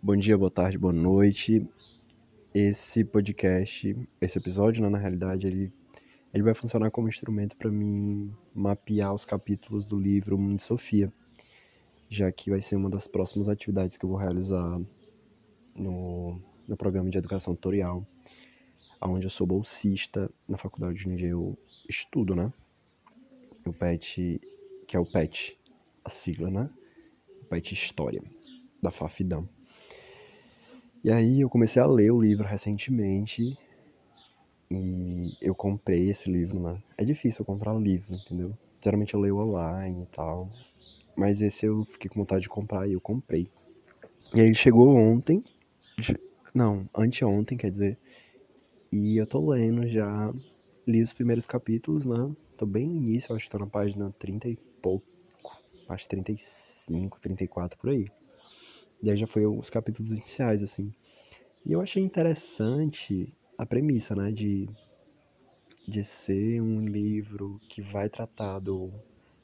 Bom dia, boa tarde, boa noite. Esse podcast, esse episódio, né, na realidade, ele, ele vai funcionar como instrumento para mim mapear os capítulos do livro Mundo de Sofia, já que vai ser uma das próximas atividades que eu vou realizar no, no programa de educação tutorial, onde eu sou bolsista na faculdade onde eu estudo, né? O PET, que é o PET, a sigla, né? O PET História, da FAFIDAM. E aí eu comecei a ler o livro recentemente e eu comprei esse livro, né? É difícil eu comprar livro, entendeu? Geralmente eu leio online e tal, mas esse eu fiquei com vontade de comprar e eu comprei. E aí ele chegou ontem, não, anteontem, quer dizer, e eu tô lendo já, li os primeiros capítulos, né? Tô bem no início, acho que tô na página 30 e pouco, acho 35, 34 por aí. E aí já foi os capítulos iniciais, assim. E eu achei interessante a premissa, né, de, de ser um livro que vai tratar do,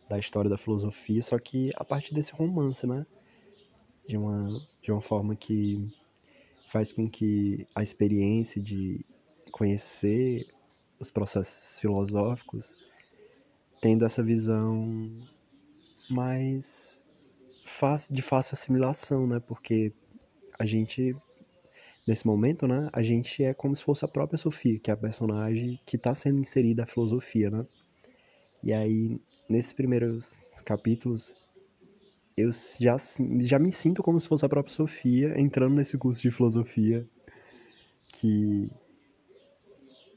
da história da filosofia, só que a partir desse romance, né, de uma, de uma forma que faz com que a experiência de conhecer os processos filosóficos, tendo essa visão mais de fácil assimilação, né? Porque a gente, nesse momento, né? A gente é como se fosse a própria Sofia, que é a personagem que está sendo inserida a filosofia, né? E aí, nesses primeiros capítulos, eu já, já me sinto como se fosse a própria Sofia entrando nesse curso de filosofia que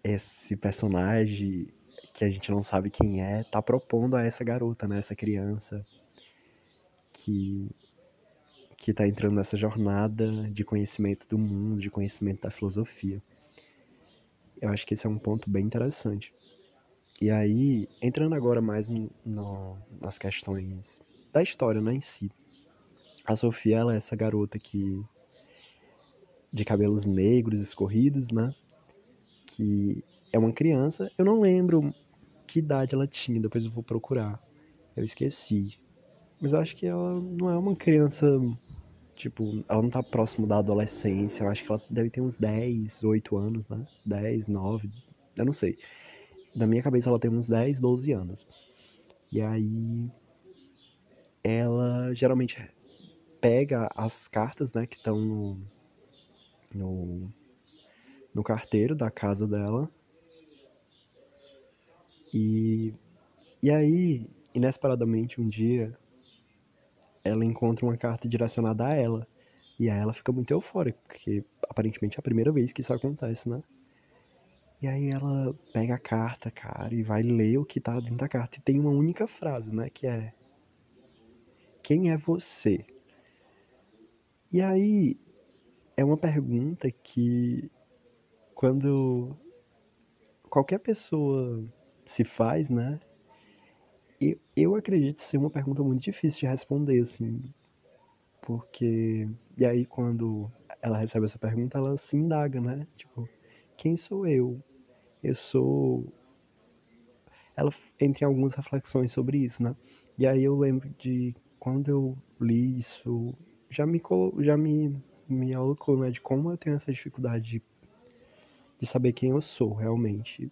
esse personagem que a gente não sabe quem é tá propondo a essa garota, né, essa criança que que está entrando nessa jornada de conhecimento do mundo, de conhecimento da filosofia. Eu acho que esse é um ponto bem interessante. E aí, entrando agora mais no, nas questões da história né, em si. A Sofia, ela é essa garota que de cabelos negros escorridos, né? Que é uma criança. Eu não lembro que idade ela tinha, depois eu vou procurar. Eu esqueci. Mas eu acho que ela não é uma criança. Tipo, ela não tá próximo da adolescência. Eu acho que ela deve ter uns 10, 8 anos, né? 10, 9. Eu não sei. Na minha cabeça ela tem uns 10, 12 anos. E aí. Ela geralmente pega as cartas, né? Que estão no. No. No carteiro da casa dela. E. E aí, inesperadamente, um dia, ela encontra uma carta direcionada a ela. E aí ela fica muito eufórica, porque aparentemente é a primeira vez que isso acontece, né? E aí ela pega a carta, cara, e vai ler o que tá dentro da carta. E tem uma única frase, né? Que é: Quem é você? E aí é uma pergunta que quando qualquer pessoa se faz, né? Eu, eu acredito ser uma pergunta muito difícil de responder, assim. Porque. E aí, quando ela recebe essa pergunta, ela se indaga, né? Tipo, quem sou eu? Eu sou. Ela entra em algumas reflexões sobre isso, né? E aí eu lembro de quando eu li isso, já me, já me, me alocou, né? De como eu tenho essa dificuldade de, de saber quem eu sou realmente.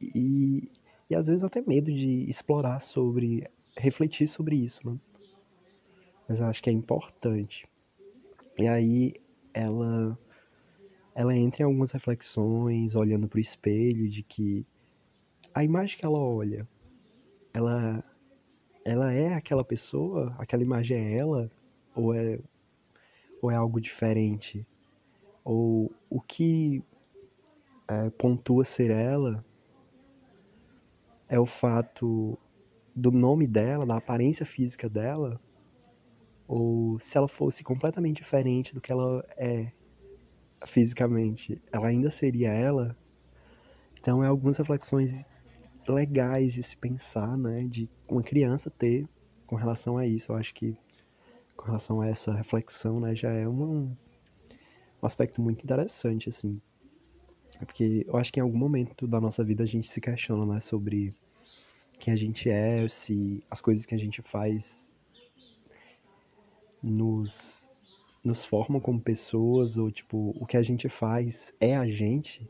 E, e às vezes até medo de explorar sobre, refletir sobre isso, né? Mas eu acho que é importante. E aí ela ela entra em algumas reflexões, olhando para o espelho, de que a imagem que ela olha, ela ela é aquela pessoa, aquela imagem é ela ou é ou é algo diferente? Ou o que é, pontua ser ela é o fato do nome dela, da aparência física dela, ou se ela fosse completamente diferente do que ela é fisicamente, ela ainda seria ela. Então é algumas reflexões legais de se pensar, né, de uma criança ter com relação a isso. Eu acho que com relação a essa reflexão, né, já é um, um aspecto muito interessante assim. É porque eu acho que em algum momento da nossa vida a gente se questiona, né, sobre quem a gente é, se as coisas que a gente faz nos nos formam como pessoas, ou tipo, o que a gente faz é a gente.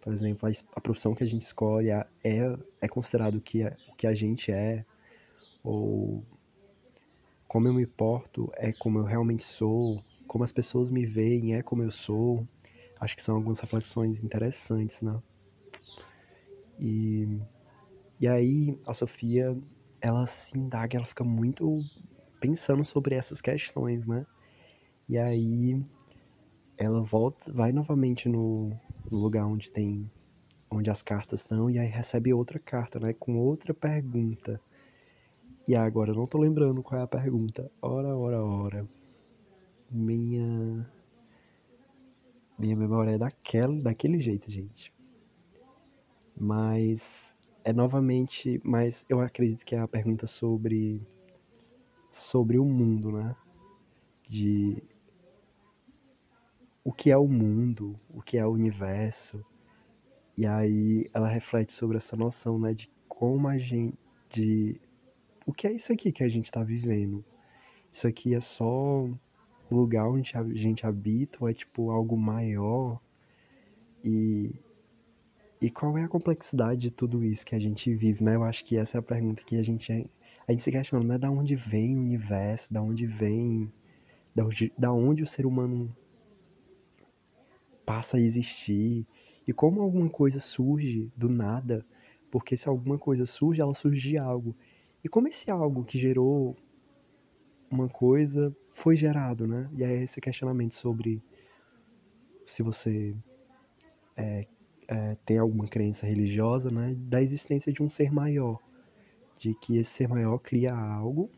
Por exemplo, a, profissão que a gente escolhe é, é considerado o que, é, o que a gente é, ou como eu me porto é como eu realmente sou, como as pessoas me veem é como eu sou. Acho que são algumas reflexões interessantes, né? E, e aí a Sofia, ela se indaga, ela fica muito pensando sobre essas questões, né? E aí ela volta, vai novamente no, no lugar onde tem onde as cartas estão e aí recebe outra carta, né, com outra pergunta. E agora eu não tô lembrando qual é a pergunta. Ora, ora, ora. Minha minha memória é daquela, daquele jeito, gente. Mas é novamente, mas eu acredito que é a pergunta sobre sobre o mundo, né? De o que é o mundo, o que é o universo. E aí ela reflete sobre essa noção, né, de como a gente de o que é isso aqui que a gente está vivendo. Isso aqui é só o lugar onde a gente habita é tipo algo maior? E e qual é a complexidade de tudo isso que a gente vive, né? Eu acho que essa é a pergunta que a gente a gente se questiona, né? Da onde vem o universo, da onde vem da onde, da onde o ser humano passa a existir e como alguma coisa surge do nada, porque se alguma coisa surge, ela surge de algo. E como esse algo que gerou uma coisa foi gerado, né? E aí esse questionamento sobre se você é, é, tem alguma crença religiosa, né? Da existência de um ser maior, de que esse ser maior cria algo,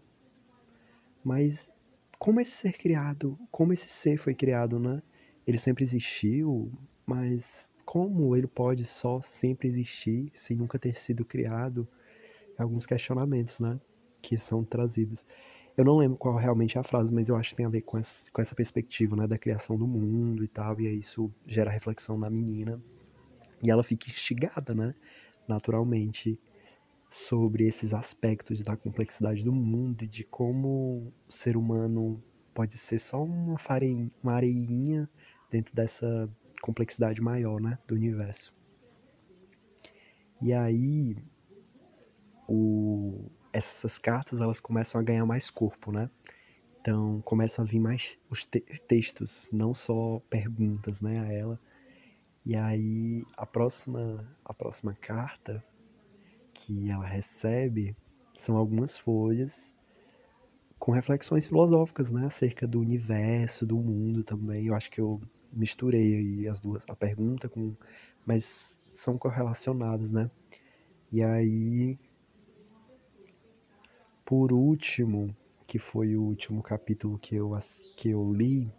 mas como esse ser criado, como esse ser foi criado, né? ele sempre existiu, mas como ele pode só sempre existir sem nunca ter sido criado? Alguns questionamentos, né? Que são trazidos. Eu não lembro qual realmente é a frase, mas eu acho que tem a ver com essa, com essa perspectiva, né? Da criação do mundo e tal, e aí isso gera reflexão na menina. E ela fica instigada, né? Naturalmente, sobre esses aspectos da complexidade do mundo e de como o ser humano pode ser só uma, fareinha, uma areinha dentro dessa complexidade maior, né, do universo. E aí o, essas cartas elas começam a ganhar mais corpo, né? Então começam a vir mais os te textos, não só perguntas, né, a ela. E aí a próxima a próxima carta que ela recebe são algumas folhas com reflexões filosóficas, né, acerca do universo, do mundo também. Eu acho que eu misturei aí as duas, a pergunta com, mas são correlacionadas, né? E aí, por último, que foi o último capítulo que eu, que eu li,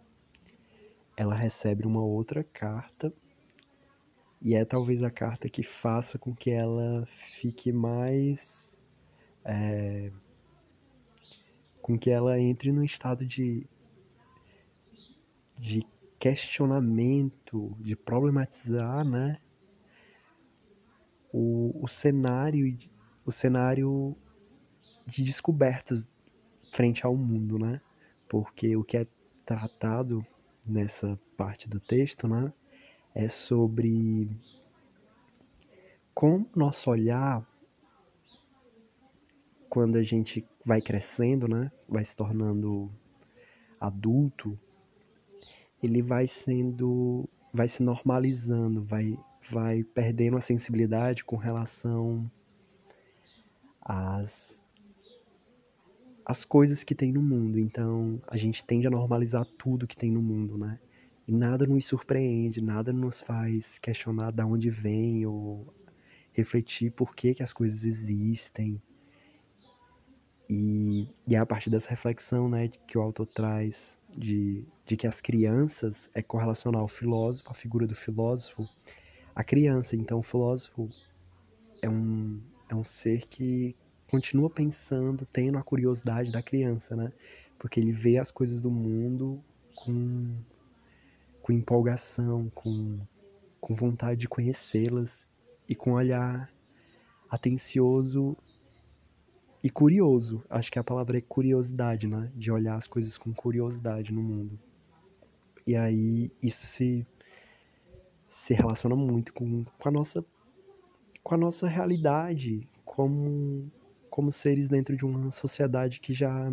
ela recebe uma outra carta e é talvez a carta que faça com que ela fique mais. É, com que ela entre num estado de, de questionamento, de problematizar, né? O, o cenário, o cenário de descobertas frente ao mundo, né? Porque o que é tratado nessa parte do texto, né, é sobre como nosso olhar quando a gente vai crescendo, né, vai se tornando adulto, ele vai sendo, vai se normalizando, vai, vai perdendo a sensibilidade com relação às, às coisas que tem no mundo. Então, a gente tende a normalizar tudo que tem no mundo, né? E nada nos surpreende, nada nos faz questionar de onde vem ou refletir por que, que as coisas existem. E, e é a partir dessa reflexão né, que o autor traz de, de que as crianças é correlacionar o filósofo, a figura do filósofo, a criança. Então, o filósofo é um, é um ser que continua pensando, tendo a curiosidade da criança, né? Porque ele vê as coisas do mundo com, com empolgação, com, com vontade de conhecê-las e com um olhar atencioso e curioso. Acho que a palavra é curiosidade, né? De olhar as coisas com curiosidade no mundo. E aí isso se, se relaciona muito com, com, a nossa, com a nossa realidade como, como seres dentro de uma sociedade que já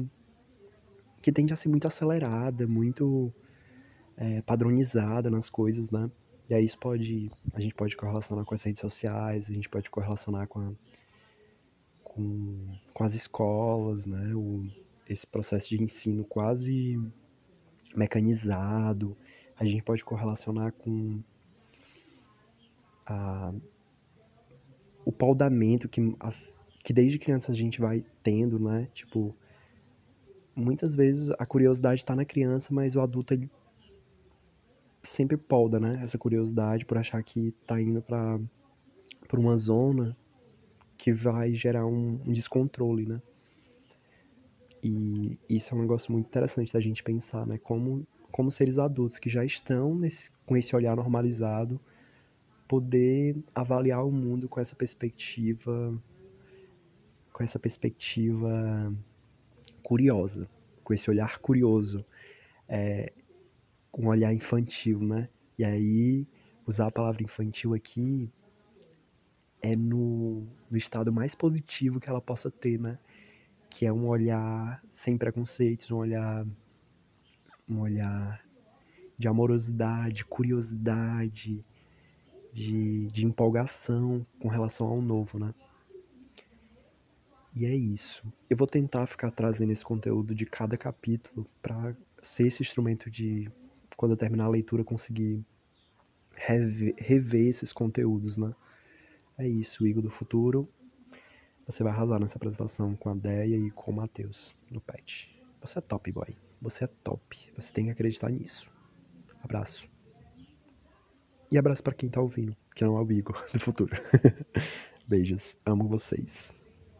que tende a ser muito acelerada, muito é, padronizada nas coisas, né? E aí isso pode, a gente pode correlacionar com as redes sociais, a gente pode correlacionar com, a, com, com as escolas, né? O, esse processo de ensino quase mecanizado, a gente pode correlacionar com a, o paudamento que, as, que desde criança a gente vai tendo, né? Tipo, muitas vezes a curiosidade está na criança, mas o adulto ele sempre polda, né? Essa curiosidade por achar que tá indo para por uma zona que vai gerar um, um, descontrole, né? E isso é um negócio muito interessante da gente pensar, né? Como, como seres adultos que já estão nesse, com esse olhar normalizado, poder avaliar o mundo com essa perspectiva, com essa perspectiva curiosa, com esse olhar curioso, é, um olhar infantil, né? E aí, usar a palavra infantil aqui é no, no estado mais positivo que ela possa ter, né? Que é um olhar sem preconceitos, um olhar, um olhar de amorosidade, curiosidade, de, de empolgação com relação ao novo, né? E é isso. Eu vou tentar ficar trazendo esse conteúdo de cada capítulo para ser esse instrumento de, quando eu terminar a leitura, conseguir rever, rever esses conteúdos, né? É isso, Igor do Futuro. Você vai arrasar nessa apresentação com a Deia e com o Matheus no PET. Você é top, boy. Você é top. Você tem que acreditar nisso. Abraço. E abraço para quem tá ouvindo, que não é o Igor do futuro. Beijos. Amo vocês.